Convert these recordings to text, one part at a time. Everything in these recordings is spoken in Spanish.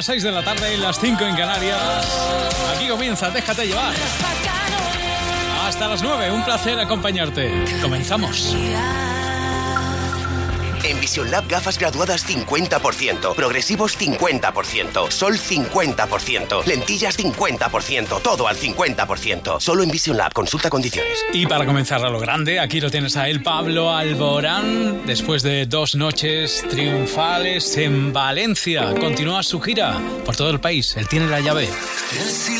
Las 6 de la tarde y las 5 en Canarias. Aquí comienza, déjate llevar. Hasta las 9, un placer acompañarte. Comenzamos. En Vision Lab gafas graduadas 50%, progresivos 50%, sol 50%, lentillas 50%, todo al 50%. Solo en Vision Lab, consulta condiciones. Y para comenzar a lo grande, aquí lo tienes a él, Pablo Alborán, después de dos noches triunfales en Valencia. Continúa su gira por todo el país. Él tiene la llave. El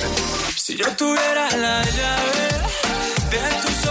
Si yo tuviera la llave de tus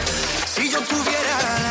Yo tuviera la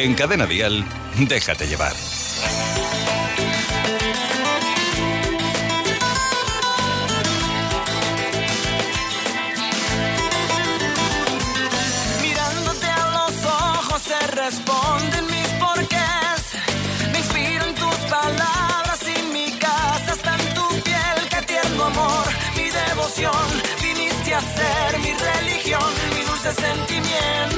En Cadena Dial, déjate llevar. Mirándote a los ojos se responden mis porqués. Me inspiro en tus palabras y mi casa está en tu piel. Qué tierno amor, mi devoción. Viniste a ser mi religión, mi dulce sentimiento.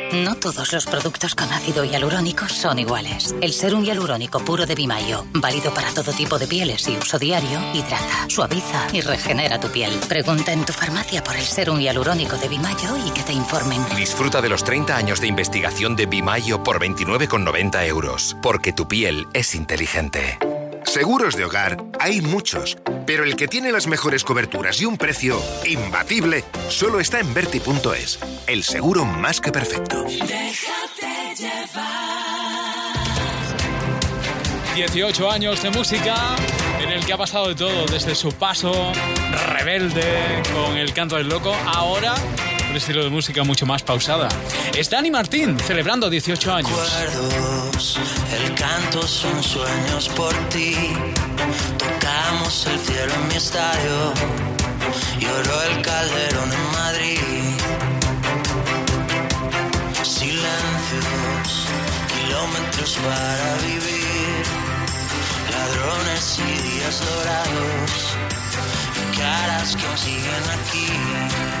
No todos los productos con ácido hialurónico son iguales. El serum hialurónico puro de Bimayo, válido para todo tipo de pieles y uso diario, hidrata, suaviza y regenera tu piel. Pregunta en tu farmacia por el serum hialurónico de Bimayo y que te informen. Disfruta de los 30 años de investigación de Bimayo por 29,90 euros. Porque tu piel es inteligente. Seguros de hogar hay muchos, pero el que tiene las mejores coberturas y un precio imbatible solo está en Verti.es, el seguro más que perfecto. Déjate llevar. 18 años de música en el que ha pasado de todo, desde su paso rebelde con el canto del loco, ahora un estilo de música mucho más pausada. Es Dani Martín, celebrando 18 años. Recuerdos, el canto son sueños por ti. Tocamos el cielo en mi estadio. Lloró el calderón en Madrid. Silencios, kilómetros para vivir. Ladrones y días dorados. Caras que siguen aquí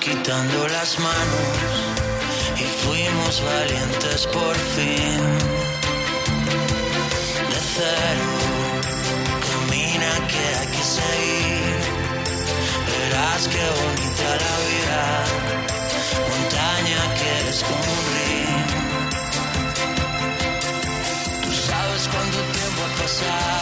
Quitando las manos y fuimos valientes por fin. De cero, camina que hay que seguir. Verás que bonita la vida, montaña que río. Tú sabes cuánto tiempo ha pasado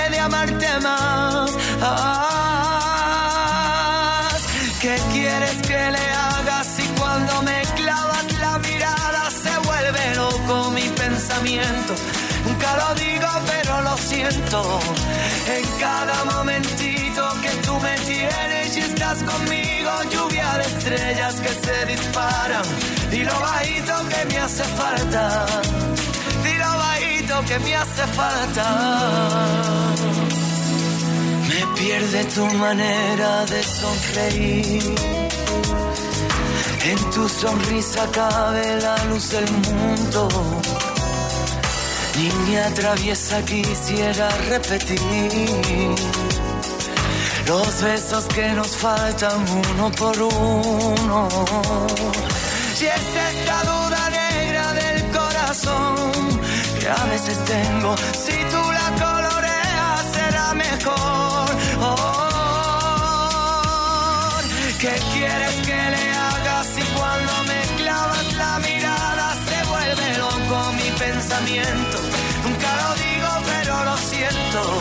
amarte más. ¿Qué quieres que le haga si cuando me clavas la mirada se vuelve loco mi pensamiento? Nunca lo digo, pero lo siento. En cada momentito que tú me tienes y estás conmigo, lluvia de estrellas que se disparan. Y lo bajito que me hace falta. Y lo bajito que me hace falta. Pierde tu manera de sonreír. En tu sonrisa cabe la luz del mundo Niña traviesa quisiera repetir los besos que nos faltan uno por uno. Si es esta duda negra del corazón que a veces tengo, si ¿Qué quieres que le haga si cuando me clavas la mirada se vuelve loco mi pensamiento? Nunca lo digo, pero lo siento.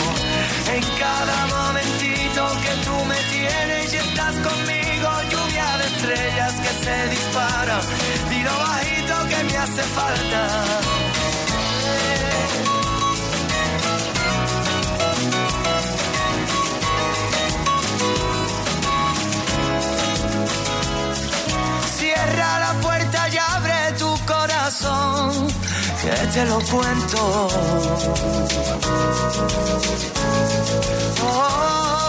En cada momentito que tú me tienes y estás conmigo, lluvia de estrellas que se dispara. Y lo bajito que me hace falta. Que te lo cuento. Oh,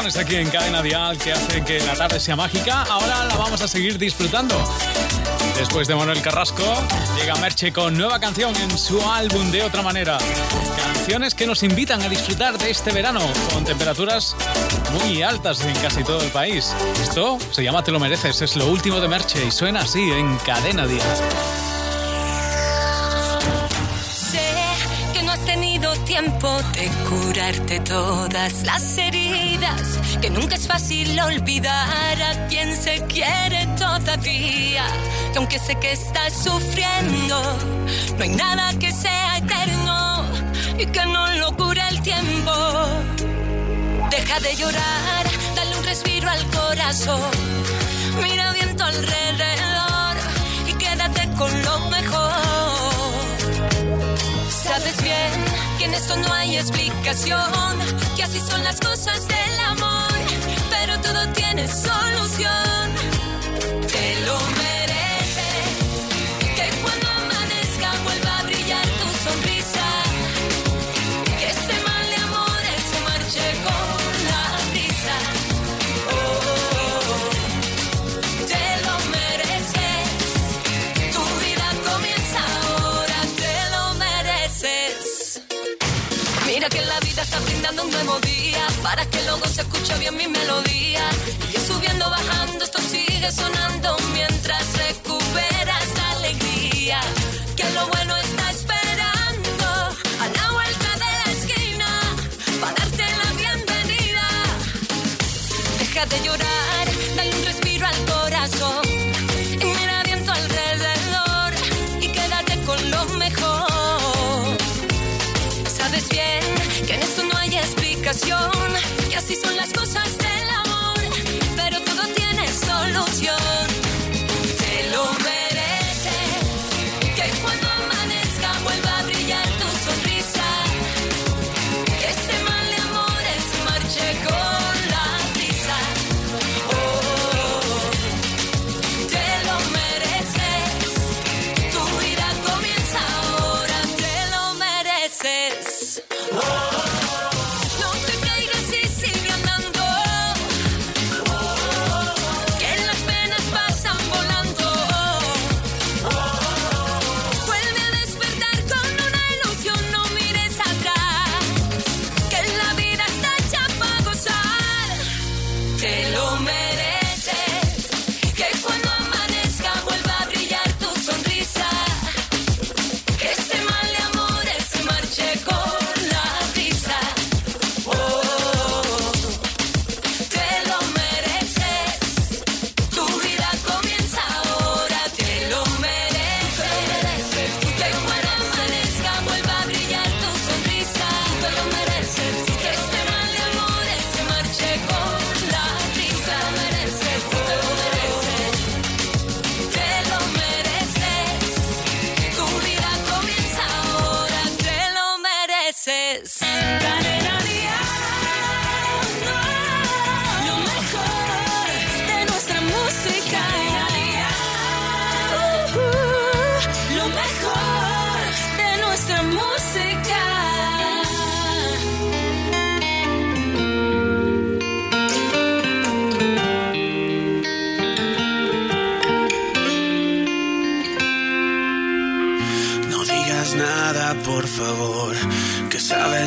canciones aquí en Cadena Dial que hacen que la tarde sea mágica. Ahora la vamos a seguir disfrutando. Después de Manuel Carrasco, llega Merche con nueva canción en su álbum De Otra Manera. Canciones que nos invitan a disfrutar de este verano con temperaturas muy altas en casi todo el país. Esto se llama Te lo mereces, es lo último de Merche y suena así en Cadena Dial. Sé que no has tenido tiempo de curarte todas las que nunca es fácil olvidar a quien se quiere todavía, que aunque sé que estás sufriendo, no hay nada que sea eterno y que no lo cure el tiempo. Deja de llorar, dale un respiro al corazón, mira bien tu alrededor y quédate con lo mejor. Sabes bien que en esto no hay explicación, que así son las cosas del amor, todo tiene solución. Mira que la vida está brindando un nuevo día para que luego se escuche bien mi melodía. Y subiendo, bajando, esto sigue sonando mientras recuperas explicación.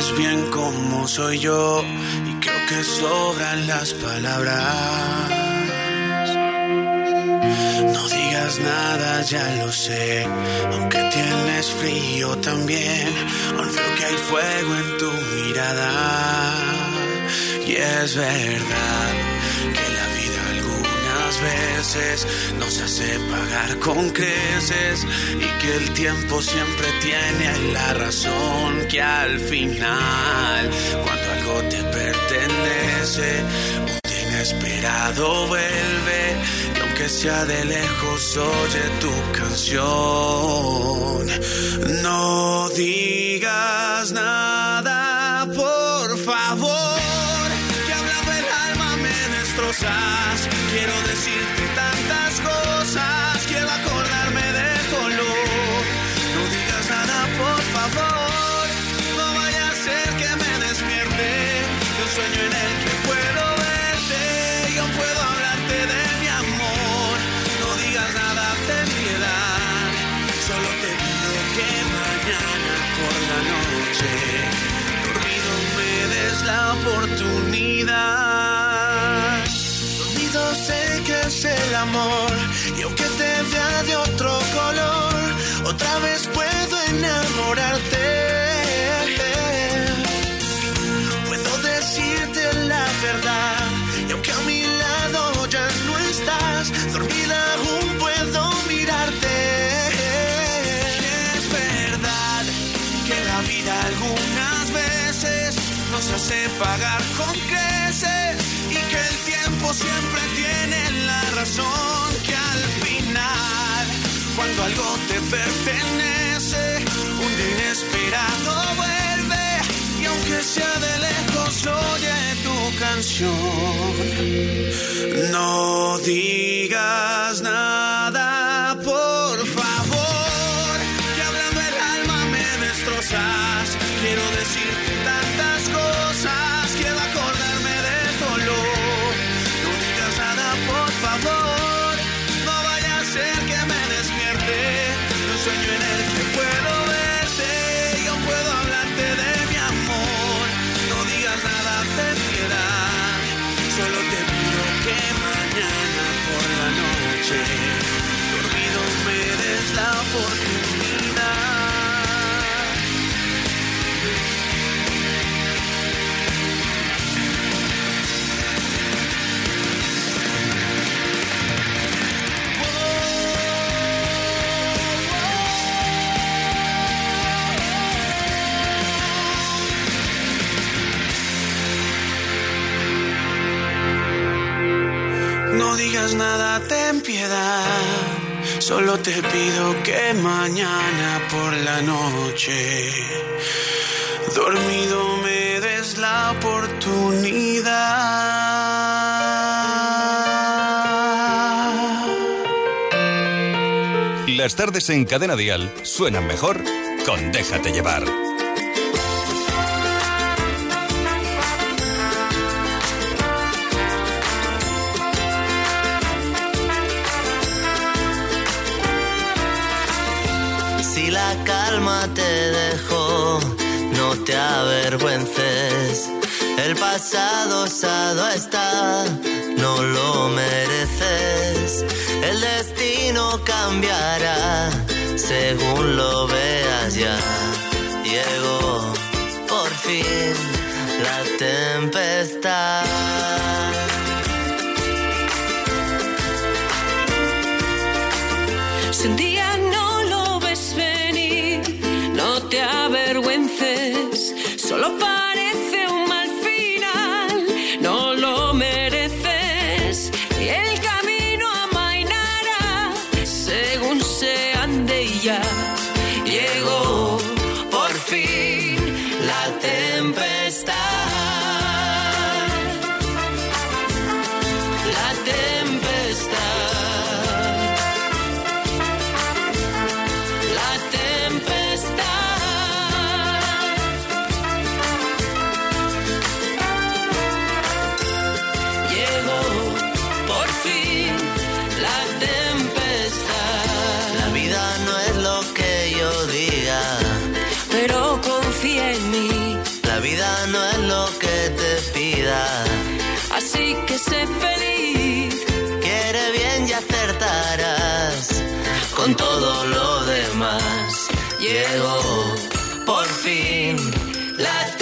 sabes bien cómo soy yo y creo que sobran las palabras. No digas nada, ya lo sé, aunque tienes frío también, aún creo que hay fuego en tu mirada y es verdad veces nos hace pagar con creces y que el tiempo siempre tiene la razón que al final cuando algo te pertenece un inesperado vuelve y aunque sea de lejos oye tu canción. No digas nada. por la noche. Dormido me des la oportunidad. Dormido sé que es el amor y aunque te vea de otro color, otra vez puedo enamorarte. nos hace pagar con creces y que el tiempo siempre tiene la razón que al final, cuando algo te pertenece, un inesperado vuelve y aunque sea de lejos oye tu canción, no digas nada. No digas nada, ten piedad. Solo te pido que mañana por la noche, dormido me des la oportunidad. Las tardes en Cadena Dial suenan mejor con Déjate llevar. La calma te dejó, no te avergüences. El pasado osado está, no lo mereces. El destino cambiará según lo veas ya. Llegó por fin la tempestad. Así que sé feliz. Quiere bien y acertarás con todo lo demás. Llegó por fin la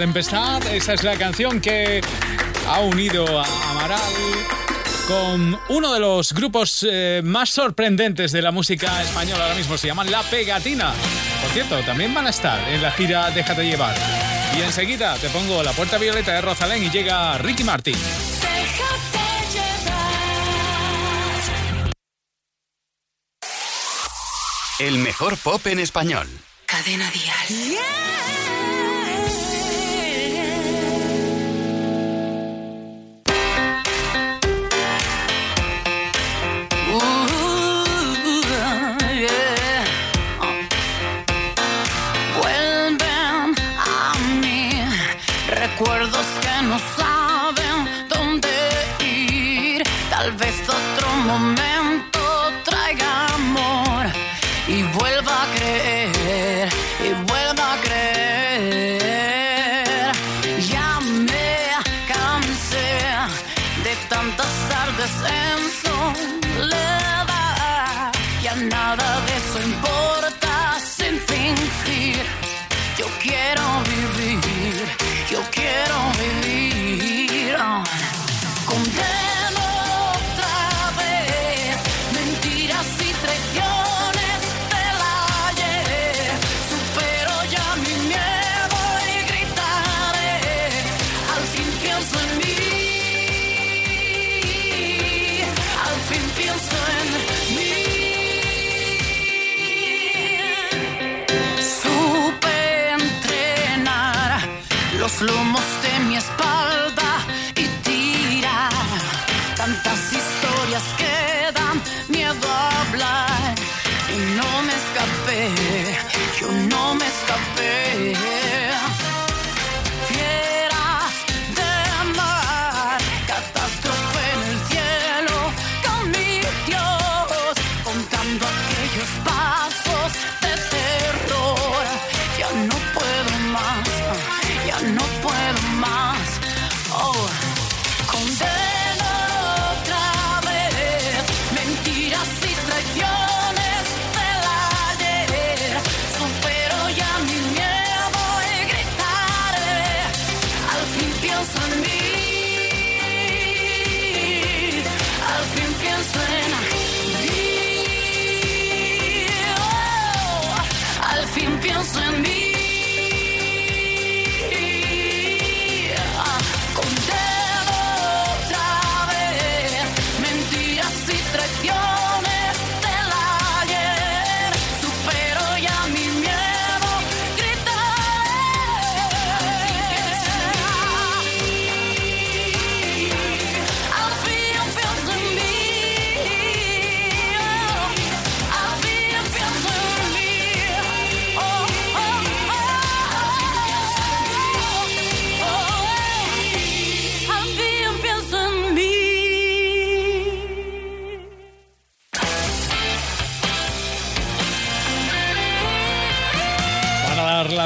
tempestad. Esa es la canción que ha unido a Amaral con uno de los grupos eh, más sorprendentes de la música española ahora mismo. Se llaman La Pegatina. Por cierto, también van a estar en la gira Déjate llevar. Y enseguida te pongo la puerta violeta de Rosalén y llega Ricky Martin. El mejor pop en español. Cadena Dial. Vuelven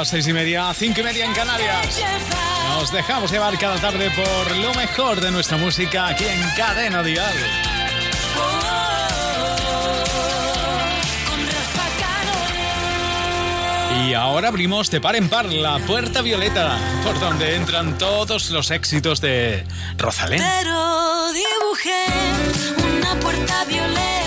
las seis y media, cinco y media en Canarias. Nos dejamos llevar cada tarde por lo mejor de nuestra música aquí en Cadena Dial. Y ahora abrimos de par en par la puerta violeta, por donde entran todos los éxitos de Rosalén. Pero dibujé una puerta violeta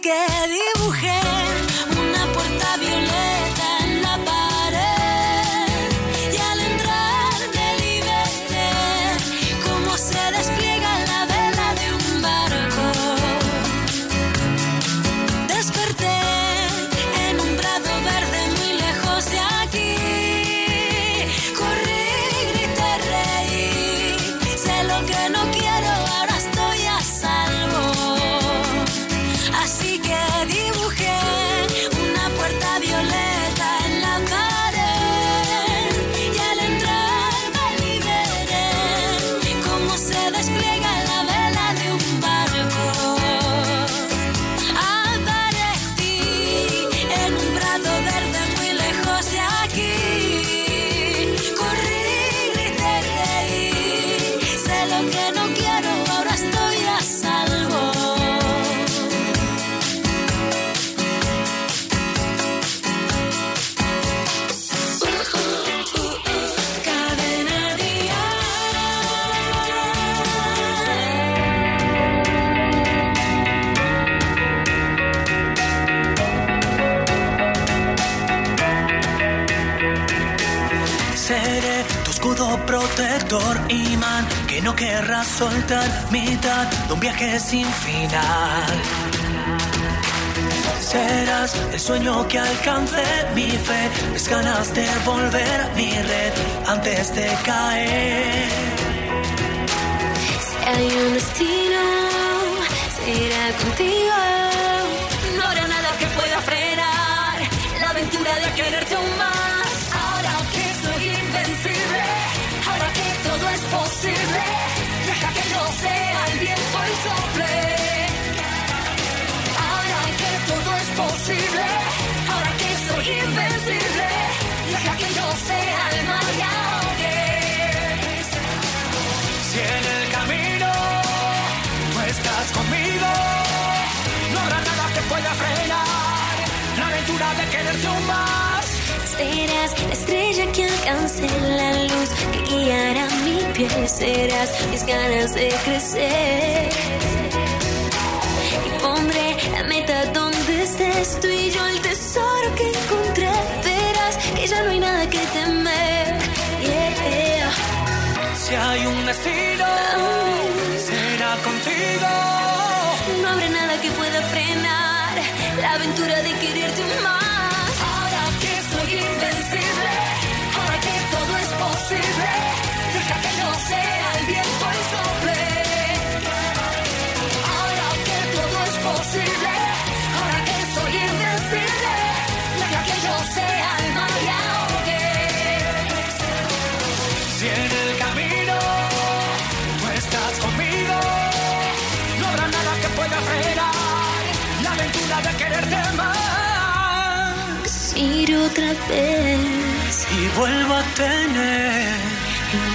que dibujé. soltar mitad de un viaje sin final. Serás el sueño que alcance mi fe, mis ganas de volver a mi red antes de caer. Si hay un destino, será contigo. No habrá nada que pueda frenar la aventura de quererte aún más. Ahora que soy invencible, ahora que todo es posible sea el viento y sople. Ahora que todo es posible, ahora que soy invencible, deja que yo sea el mar y ahogue. Si en el camino tú estás conmigo, no habrá nada que pueda frenar la aventura de quererte aún más. Serás la estrella que alcance la luz que guiará mi piel. Serás mis ganas de crecer. Y pondré la meta donde estés tú y yo, el tesoro que encontré. Verás que ya no hay nada que temer. Yeah. Si hay un destino, será contigo. Y vuelvo a tener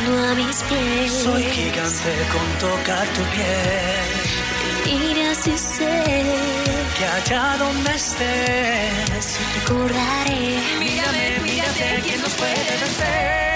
uno a mis pies. Soy gigante con tocar tu piel. Miras y sé Que allá donde estés, recordaré. mírame, mírate, ¿quién nos puede vencer?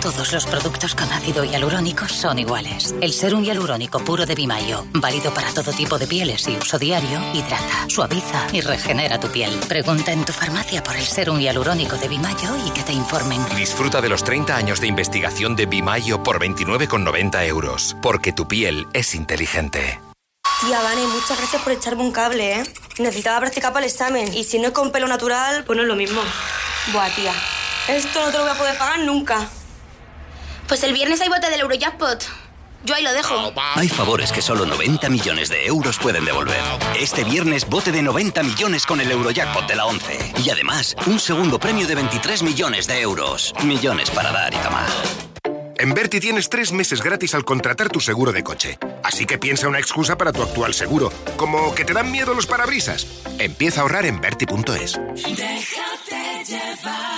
Todos los productos con ácido hialurónico son iguales. El serum hialurónico puro de Bimayo, válido para todo tipo de pieles y uso diario, hidrata, suaviza y regenera tu piel. Pregunta en tu farmacia por el serum hialurónico de Bimayo y que te informen. Disfruta de los 30 años de investigación de Bimayo por 29,90 euros. Porque tu piel es inteligente. Tía, Vane, muchas gracias por echarme un cable, ¿eh? Necesitaba practicar para el examen. Y si no es con pelo natural, pues no es lo mismo. Buah, tía. Esto no te lo voy a poder pagar nunca. Pues el viernes hay bote del Eurojackpot. Yo ahí lo dejo. Hay favores que solo 90 millones de euros pueden devolver. Este viernes bote de 90 millones con el Eurojackpot de la 11. Y además, un segundo premio de 23 millones de euros. Millones para dar y tomar. En Berti tienes tres meses gratis al contratar tu seguro de coche. Así que piensa una excusa para tu actual seguro, como que te dan miedo los parabrisas. Empieza a ahorrar en Berti.es. Déjate llevar.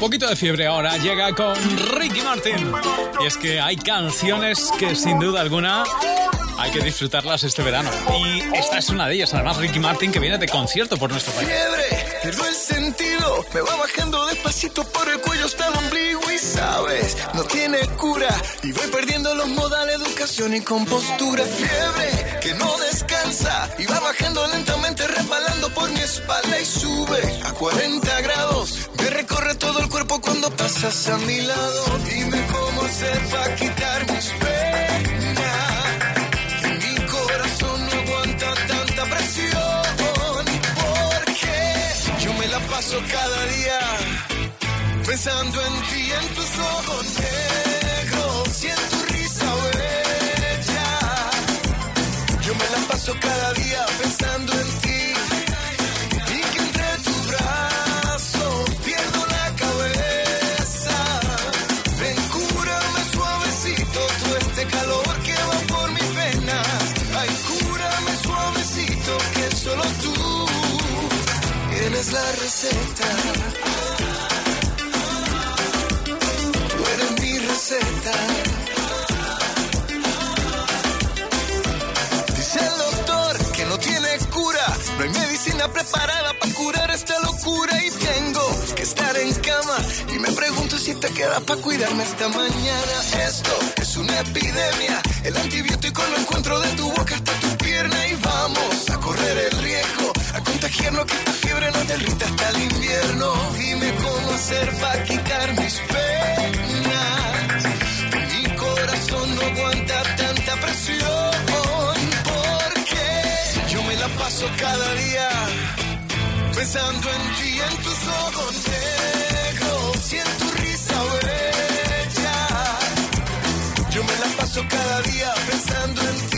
Poquito de fiebre ahora llega con Ricky Martin. Y es que hay canciones que sin duda alguna hay que disfrutarlas este verano. Y esta es una de ellas. Además, Ricky Martin que viene de concierto por nuestro país. Fiebre, pierdo el sentido, me va bajando despacito por el cuello hasta el ombligo y sabes, no tiene cura. Y voy perdiendo los modales, educación y compostura. Fiebre, que no descansa y va bajando lentamente, resbalando por mi espalda y sube a 40 grados. Recorre todo el cuerpo cuando pasas a mi lado. Dime cómo hacer para quitar mis penas. Mi corazón no aguanta tanta presión. Porque yo me la paso cada día pensando en ti, en tus ojos negros y en tu risa bella. Yo me la paso cada día pensando en ti receta. Tú eres mi receta. Dice el doctor que no tiene cura. No hay medicina preparada para curar esta locura. Y tengo que estar en cama. Y me pregunto si te queda para cuidarme esta mañana. Esto es una epidemia. El antibiótico lo encuentro de tu boca hasta tu pierna. Y vamos a correr el riesgo. A contagiarnos que esta fiebre nos derrita hasta el invierno. Dime cómo hacer para quitar mis penas. Mi corazón no aguanta tanta presión. Porque yo me la paso cada día pensando en ti, en tus ojos paso cada día pensando en ti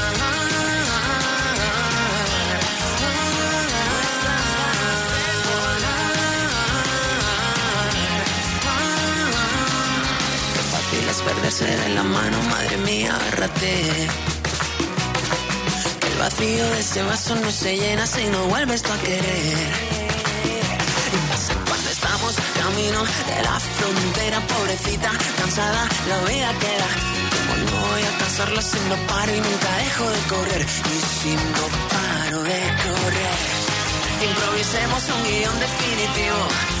Es perderse de la mano, madre mía, agárrate. Que el vacío de ese vaso no se llena si no vuelves tú a querer. Y pasa cuando estamos camino de la frontera, pobrecita, cansada, la vida queda. Como no voy a cansarla si no paro y nunca dejo de correr. Y si no paro de correr, improvisemos un guion definitivo.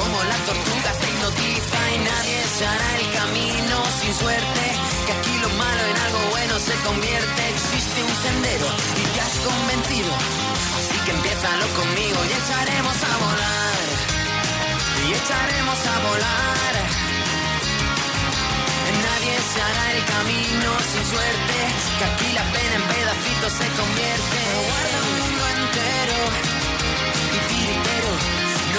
como la tortuga te hipnotiza y nadie se hará el camino sin suerte. Que aquí lo malo en algo bueno se convierte. Existe un sendero y te has convencido. Así que empiézalo conmigo y echaremos a volar. Y echaremos a volar. Nadie se hará el camino sin suerte. Que aquí la pena en pedacitos se convierte. Guarda un mundo entero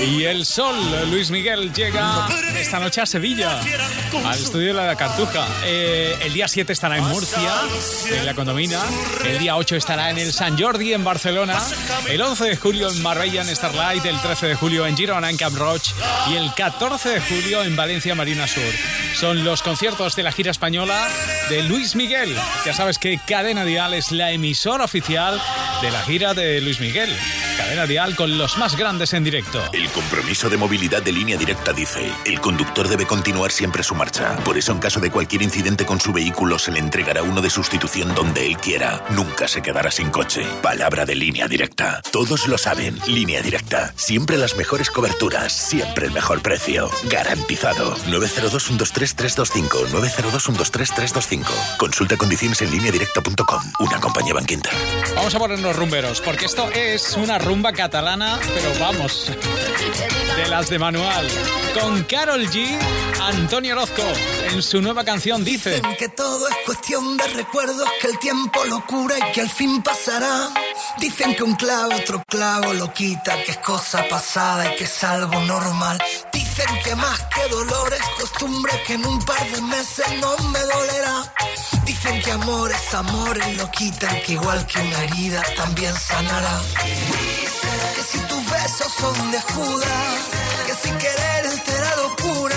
Y el sol, Luis Miguel, llega esta noche a Sevilla, al estudio de la Cartuja. Eh, el día 7 estará en Murcia, en la Condomina. El día 8 estará en el San Jordi, en Barcelona. El 11 de julio en Marbella, en Starlight. El 13 de julio en Girona, en Camp Roche. Y el 14 de julio en Valencia, Marina Sur. Son los conciertos de la gira española de Luis Miguel. Ya sabes que Cadena Dial es la emisora oficial de la gira de Luis Miguel. Con los más grandes en directo. El compromiso de movilidad de línea directa dice, el conductor debe continuar siempre su marcha. Por eso en caso de cualquier incidente con su vehículo se le entregará uno de sustitución donde él quiera. Nunca se quedará sin coche. Palabra de línea directa. Todos lo saben, línea directa. Siempre las mejores coberturas, siempre el mejor precio. Garantizado. 902-123-325. 902-123-325. Consulta condiciones en línea directa.com. Una compañía banquinta. Vamos a ponernos rumberos, porque esto es una rumba catalana, pero vamos, de las de manual. Con Carol G, Antonio Orozco, en su nueva canción dice... Dicen que todo es cuestión de recuerdos, que el tiempo lo cura y que al fin pasará. Dicen que un clavo otro clavo lo quita, que es cosa pasada y que es algo normal. Dicen que más que dolor es costumbre, que en un par de meses no me dolerá. Dicen que amor es amor, y lo quitan, que igual que una herida también sanará. Si tus besos son de Judas, que sin querer te da locura.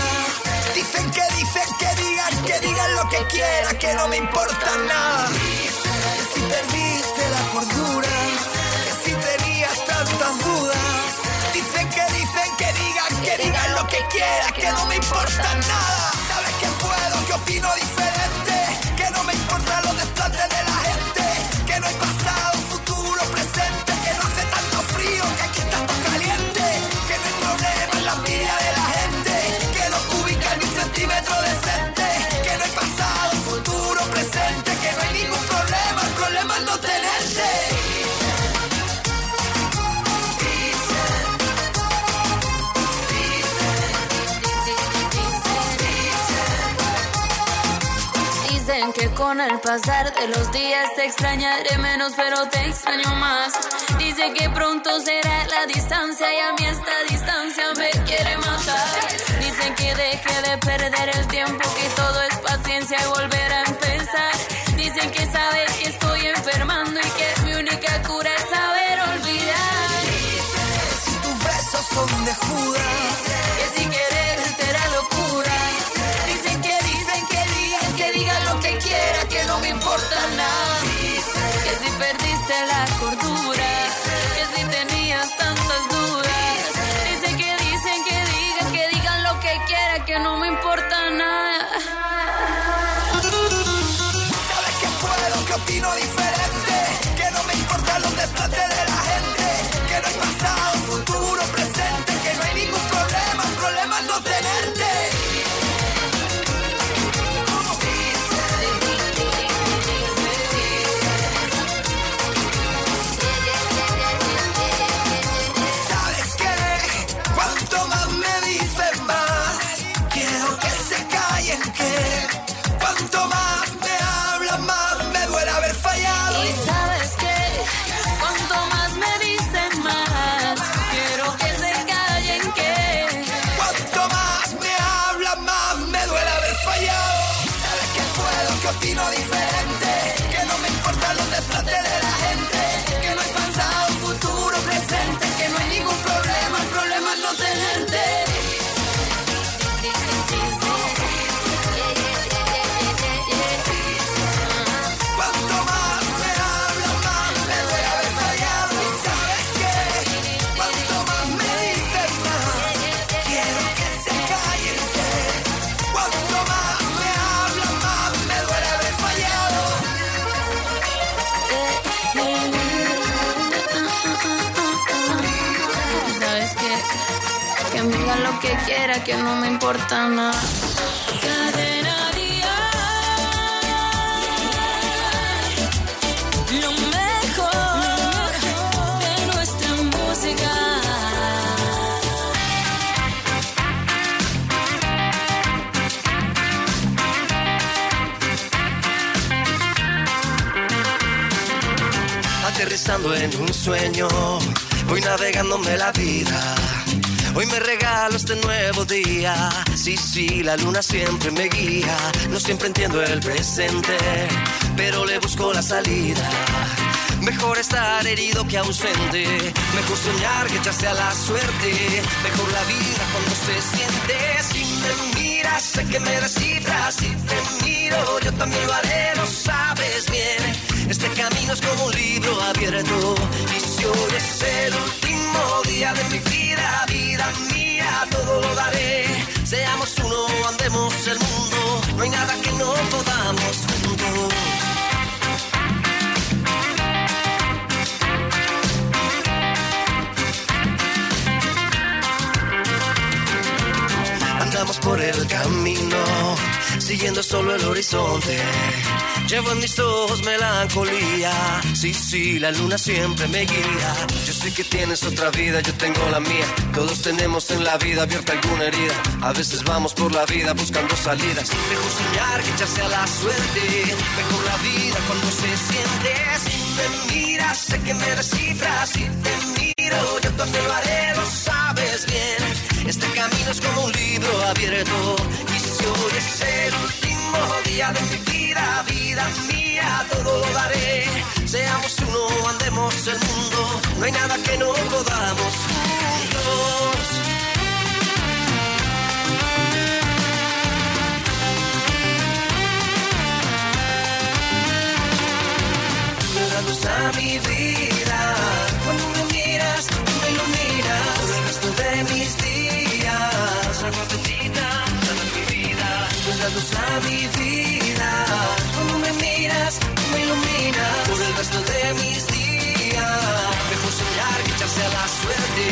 Dicen que dicen que digan, que digan lo que quieran, que no me importa nada. Que si perdiste la cordura, que si tenías tantas dudas. Dicen que dicen que digan, que digan lo que quieran, que no me importa nada. Sabes que puedo, que opino diferente, con el pasar de los días te extrañaré menos, pero te extraño más. Dicen que pronto será la distancia y a mí esta distancia me quiere matar. Dicen que deje de perder el tiempo, que todo es paciencia y volver a empezar. Dicen que sabe que estoy enfermando y que mi única cura es saber olvidar. Si tus besos son de Judas, opino diferente, que no me importan los desplantes de la gente, que no me importa nada. Cadena Lo mejor de nuestra música. Aterrizando en un sueño, voy navegándome la vida. Hoy me regalo este nuevo día. Sí, sí, la luna siempre me guía. No siempre entiendo el presente, pero le busco la salida. Mejor estar herido que ausente. Mejor soñar que echarse a la suerte. Mejor la vida cuando se siente. Si me miras, sé que me descifras. Si te miro, yo también lo haré, lo sabes bien. Este camino es como un libro abierto. Y si hoy es el último día de mi vida, vida mía, todo lo daré. Seamos uno, andemos el mundo. No hay nada que no podamos juntos. Andamos por el camino, siguiendo solo el horizonte. Llevo en mis ojos melancolía. Sí, sí, la luna siempre me guía. Yo sé que tienes otra vida, yo tengo la mía. Todos tenemos en la vida abierta alguna herida. A veces vamos por la vida buscando salidas. Mejor soñar que echarse a la suerte. Mejor la vida cuando se siente. Si me miras, sé que me descifras. Si te miro, yo también lo haré, lo sabes bien. Este camino es como un libro abierto. Y es el último día de mi vida, vida mía, todo lo daré. Seamos uno, andemos el mundo. No hay nada que no podamos juntos. A mi vida. Luz a mi vida. Cuando me miras, me iluminas. Por el resto de mis días. Mejor soñar que echarse a la suerte.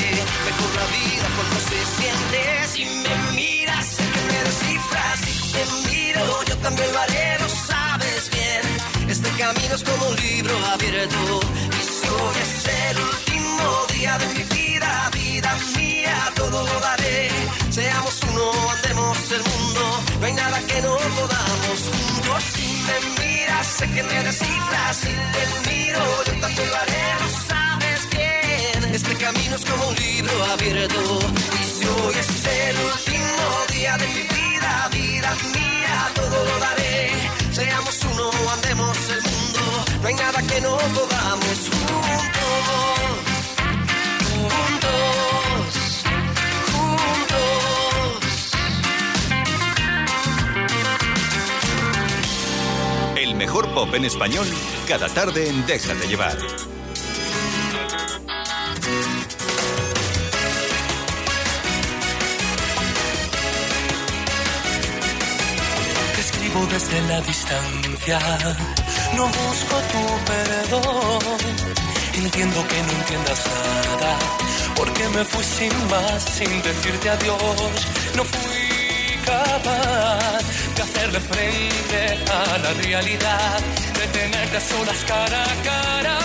Mejor la vida cuando se siente. Si me miras, sé que me descifras. Si te miro, yo también lo haré, lo sabes bien. Este camino es como un libro abierto. Y si hoy es el último día de mi vida, vida mía, todo lo daré. Seamos uno, andemos el mundo. No hay nada que no podamos juntos. Si me miras, sé que me descifras. Si te miro, yo también lo haré, lo sabes bien. Este camino es como un libro abierto. Y si hoy es el último día de mi vida, vida mía, todo lo daré. Seamos uno, andemos el mundo. No hay nada que no podamos. Juntos. Juntos. Mejor pop en español cada tarde en Déjate llevar. Te escribo desde la distancia, no busco tu perdón. Entiendo que no entiendas nada, porque me fui sin más, sin decirte adiós. No fui capaz de hacerle frente a la realidad, de tenerte solas cara a cara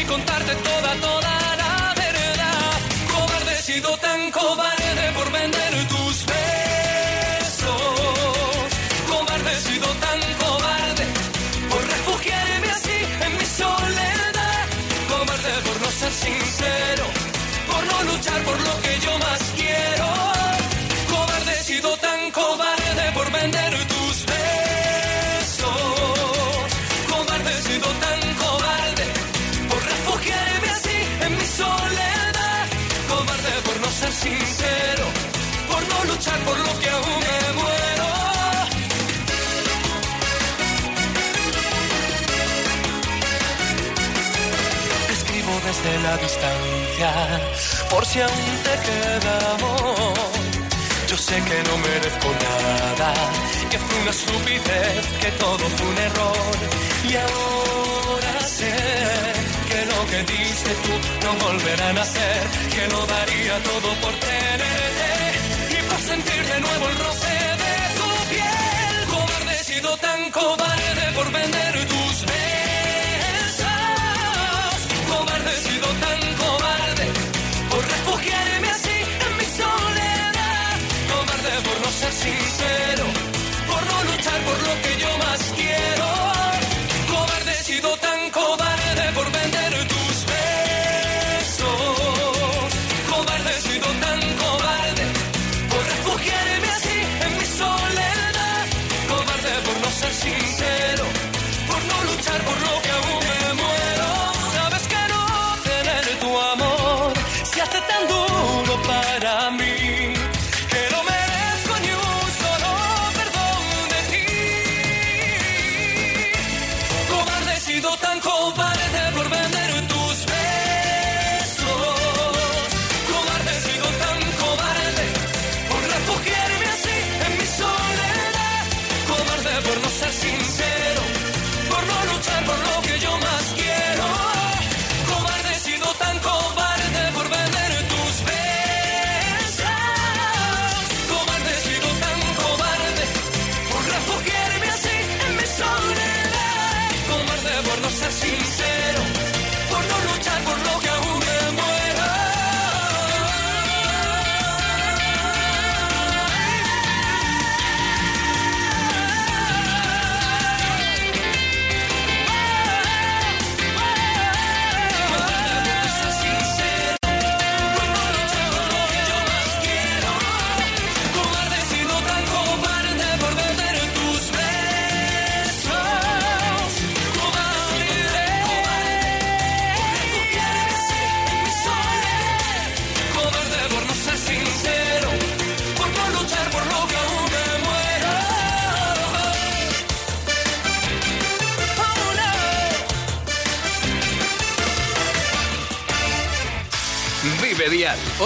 y contarte toda, toda la verdad. Cobarde, he sido tan cobarde por vender tus la distancia, por si aún te queda amor. Yo sé que no merezco nada, que fue una estupidez, que todo fue un error. Y ahora sé que lo que diste tú no volverá a nacer, que lo daría todo por tenerte. sentir de nuevo el roce de tu piel. Cobarde, he sido tan cobarde por vender tus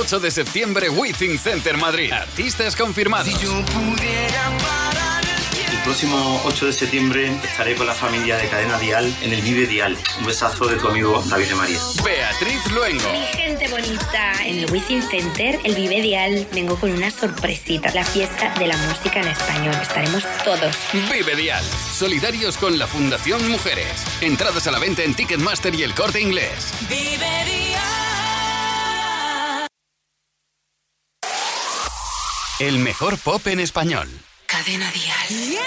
8 de septiembre, Within Center Madrid. Artistas confirmados. El próximo 8 de septiembre estaré con la familia de Cadena Dial en el Vive Dial. Un besazo de tu amigo David de María. Beatriz Luengo. Mi gente bonita, en el Within Center, el Vive Dial, vengo con una sorpresita, la fiesta de la música en español. Estaremos todos. Vive Dial, solidarios con la Fundación Mujeres. Entradas a la venta en Ticketmaster y el corte inglés. El mejor pop en español. Cadena Dial.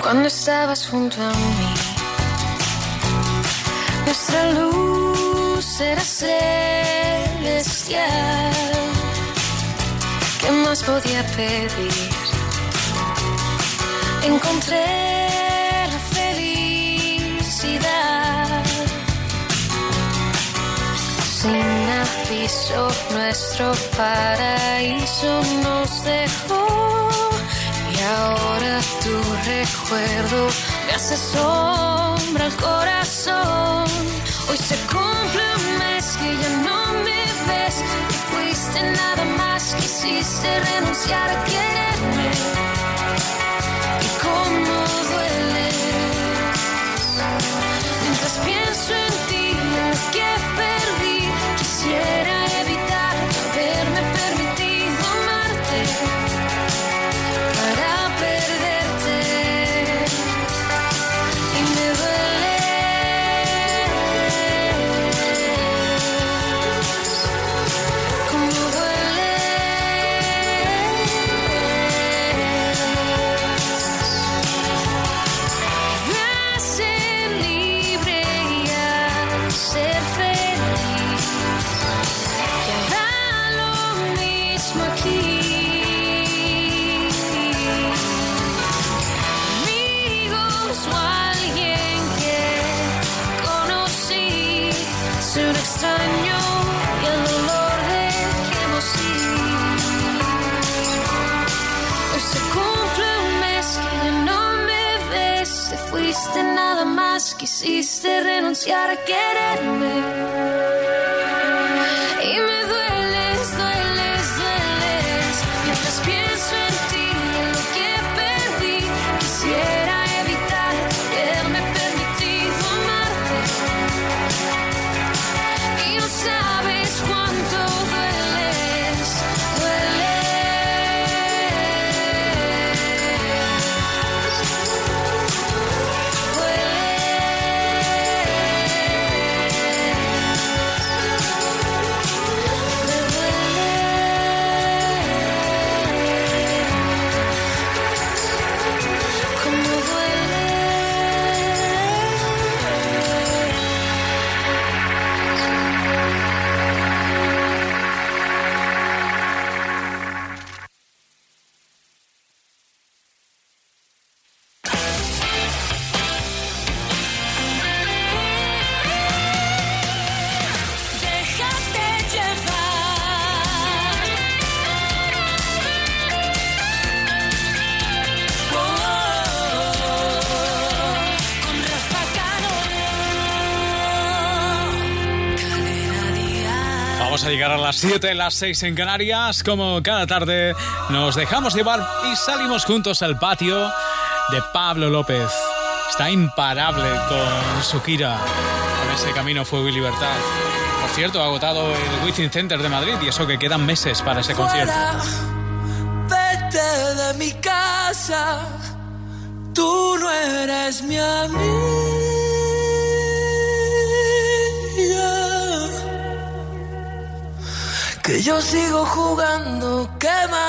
Cuando estabas junto a mí, nuestra luz era celestial. ¿Qué más podía pedir? Encontré la felicidad. Sin aviso, nuestro paraíso nos dejó. Y ahora tu recuerdo me hace sombra al corazón. Hoy se cumple un mes que ya no me ves. Te fuiste nada más, quisiste renunciar a quererme. Y cómo renunciar a quererme. 7, las 6 en Canarias. Como cada tarde, nos dejamos llevar y salimos juntos al patio de Pablo López. Está imparable con su gira. En ese camino Fuego y Libertad. Por cierto, ha agotado el Within Center de Madrid y eso que quedan meses para ese concierto. Vete de mi casa, tú no eres mi amigo. Que yo sigo jugando, que